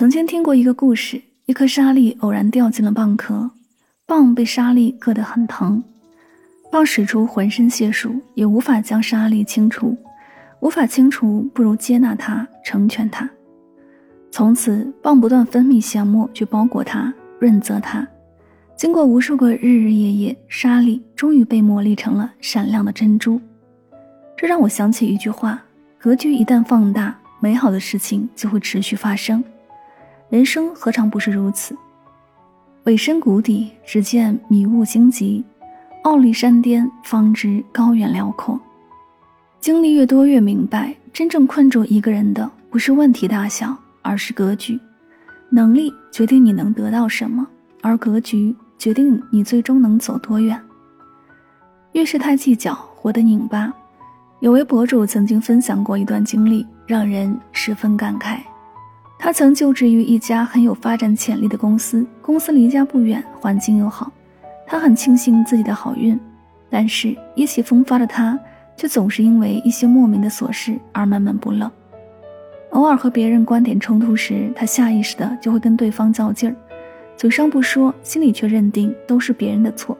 曾经听过一个故事：一颗沙粒偶然掉进了蚌壳，蚌被沙粒硌得很疼，蚌使出浑身解数也无法将沙粒清除，无法清除，不如接纳它，成全它。从此，蚌不断分泌咸沫去包裹它，润泽它。经过无数个日日夜夜，沙粒终于被磨砺成了闪亮的珍珠。这让我想起一句话：格局一旦放大，美好的事情就会持续发生。人生何尝不是如此？尾深谷底，只见迷雾荆棘；傲立山巅，方知高远辽阔。经历越多，越明白，真正困住一个人的，不是问题大小，而是格局。能力决定你能得到什么，而格局决定你最终能走多远。越是太计较，活得拧巴。有位博主曾经分享过一段经历，让人十分感慨。他曾就职于一家很有发展潜力的公司，公司离家不远，环境又好，他很庆幸自己的好运。但是意气风发的他，却总是因为一些莫名的琐事而闷闷不乐。偶尔和别人观点冲突时，他下意识的就会跟对方较劲儿，嘴上不说，心里却认定都是别人的错。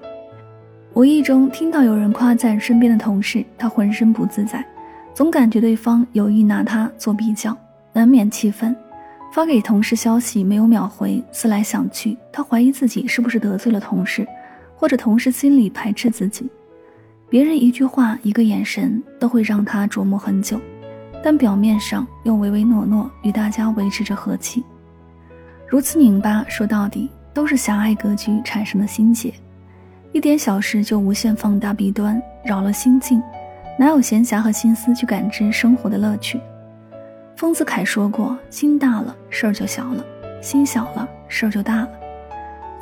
无意中听到有人夸赞身边的同事，他浑身不自在，总感觉对方有意拿他做比较，难免气愤。发给同事消息没有秒回，思来想去，他怀疑自己是不是得罪了同事，或者同事心里排斥自己。别人一句话、一个眼神都会让他琢磨很久，但表面上又唯唯诺诺，与大家维持着和气。如此拧巴，说到底都是狭隘格局产生的心结，一点小事就无限放大弊端，扰了心境，哪有闲暇和心思去感知生活的乐趣？丰子恺说过：“心大了，事儿就小了；心小了，事儿就大了。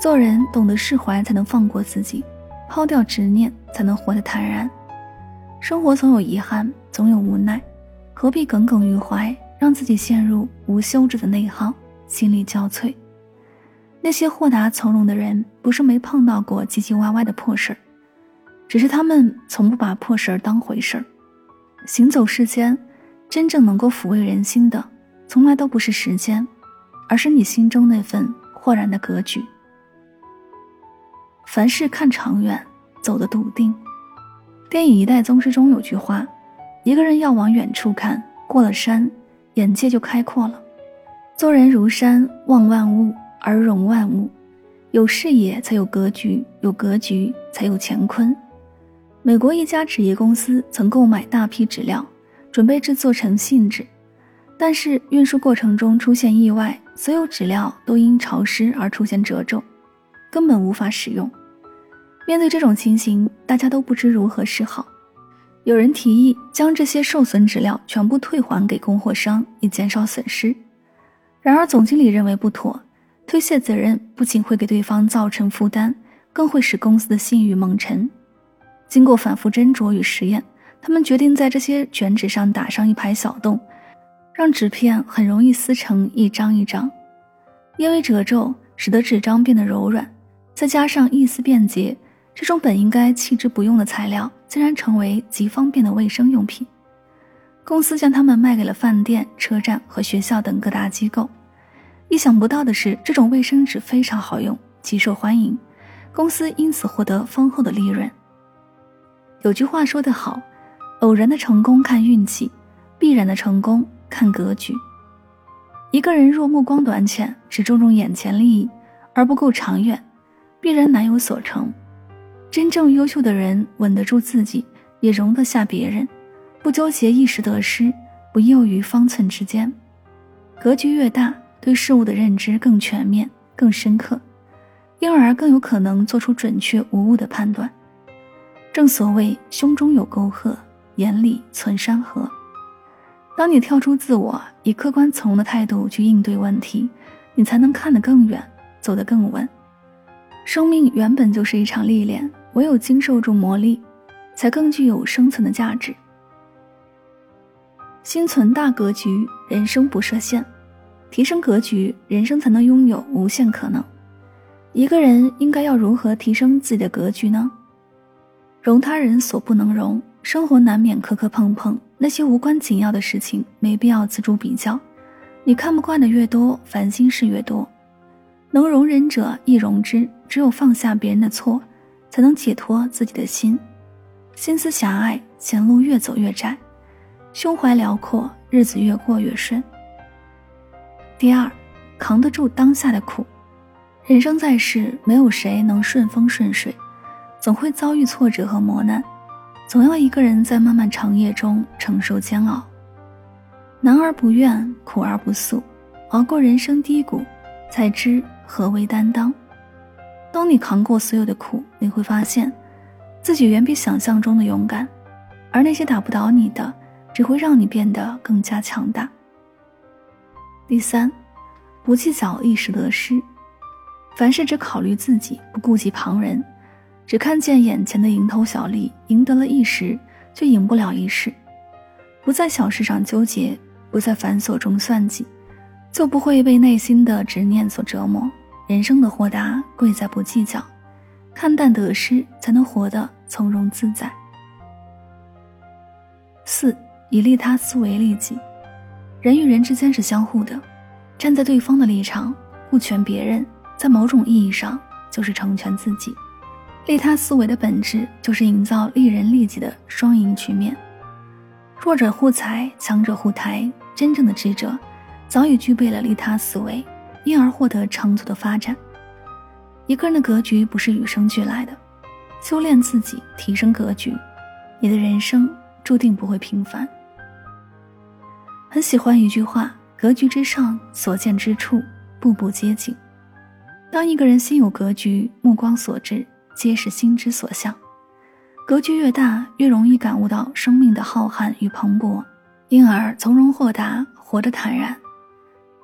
做人懂得释怀，才能放过自己；抛掉执念，才能活得坦然。生活总有遗憾，总有无奈，何必耿耿于怀，让自己陷入无休止的内耗，心力交瘁？那些豁达从容的人，不是没碰到过唧唧歪歪的破事儿，只是他们从不把破事儿当回事儿。行走世间。”真正能够抚慰人心的，从来都不是时间，而是你心中那份豁然的格局。凡事看长远，走得笃定。电影《一代宗师》中有句话：“一个人要往远处看，过了山，眼界就开阔了。做人如山，望万物而容万物。有视野才有格局，有格局才有乾坤。”美国一家纸业公司曾购买大批纸料。准备制作成信纸，但是运输过程中出现意外，所有纸料都因潮湿而出现褶皱，根本无法使用。面对这种情形，大家都不知如何是好。有人提议将这些受损纸料全部退还给供货商，以减少损失。然而总经理认为不妥，推卸责任不仅会给对方造成负担，更会使公司的信誉蒙尘。经过反复斟酌与实验。他们决定在这些卷纸上打上一排小洞，让纸片很容易撕成一张一张。因为褶皱使得纸张变得柔软，再加上易撕便捷，这种本应该弃之不用的材料，竟然成为极方便的卫生用品。公司将它们卖给了饭店、车站和学校等各大机构。意想不到的是，这种卫生纸非常好用，极受欢迎，公司因此获得丰厚的利润。有句话说得好。偶然的成功看运气，必然的成功看格局。一个人若目光短浅，只注重眼前利益，而不够长远，必然难有所成。真正优秀的人，稳得住自己，也容得下别人，不纠结一时得失，不囿于方寸之间。格局越大，对事物的认知更全面、更深刻，因而更有可能做出准确无误的判断。正所谓，胸中有沟壑。眼里存山河。当你跳出自我，以客观从容的态度去应对问题，你才能看得更远，走得更稳。生命原本就是一场历练，唯有经受住磨砺，才更具有生存的价值。心存大格局，人生不设限。提升格局，人生才能拥有无限可能。一个人应该要如何提升自己的格局呢？容他人所不能容。生活难免磕磕碰碰，那些无关紧要的事情没必要锱铢比较，你看不惯的越多，烦心事越多。能容人者亦容之，只有放下别人的错，才能解脱自己的心。心思狭隘，前路越走越窄；胸怀辽阔，日子越过越顺。第二，扛得住当下的苦。人生在世，没有谁能顺风顺水，总会遭遇挫折和磨难，总要一个人在漫漫长夜中承受煎熬。难而不怨，苦而不诉，熬过人生低谷，才知何为担当。当你扛过所有的苦，你会发现，自己远比想象中的勇敢，而那些打不倒你的，只会让你变得更加强大。第三，不计较一时得失。凡事只考虑自己，不顾及旁人，只看见眼前的蝇头小利，赢得了一时，却赢不了一世。不在小事上纠结，不在繁琐中算计，就不会被内心的执念所折磨。人生的豁达贵在不计较，看淡得失，才能活得从容自在。四以利他思维利己，人与人之间是相互的，站在对方的立场，顾全别人。在某种意义上，就是成全自己。利他思维的本质，就是营造利人利己的双赢局面。弱者护财，强者护台。真正的智者，早已具备了利他思维，因而获得长足的发展。一个人的格局不是与生俱来的，修炼自己，提升格局，你的人生注定不会平凡。很喜欢一句话：格局之上，所见之处，步步皆景。当一个人心有格局，目光所至皆是心之所向。格局越大，越容易感悟到生命的浩瀚与蓬勃，因而从容豁达，活得坦然；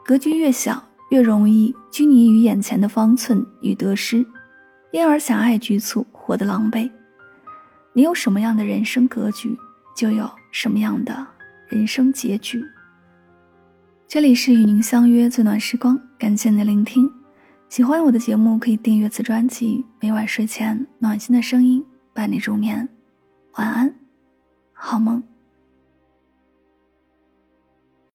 格局越小，越容易拘泥于眼前的方寸与得失，因而狭隘局促，活得狼狈。你有什么样的人生格局，就有什么样的人生结局。这里是与您相约最暖时光，感谢您的聆听。喜欢我的节目，可以订阅此专辑。每晚睡前，暖心的声音伴你入眠。晚安，好梦。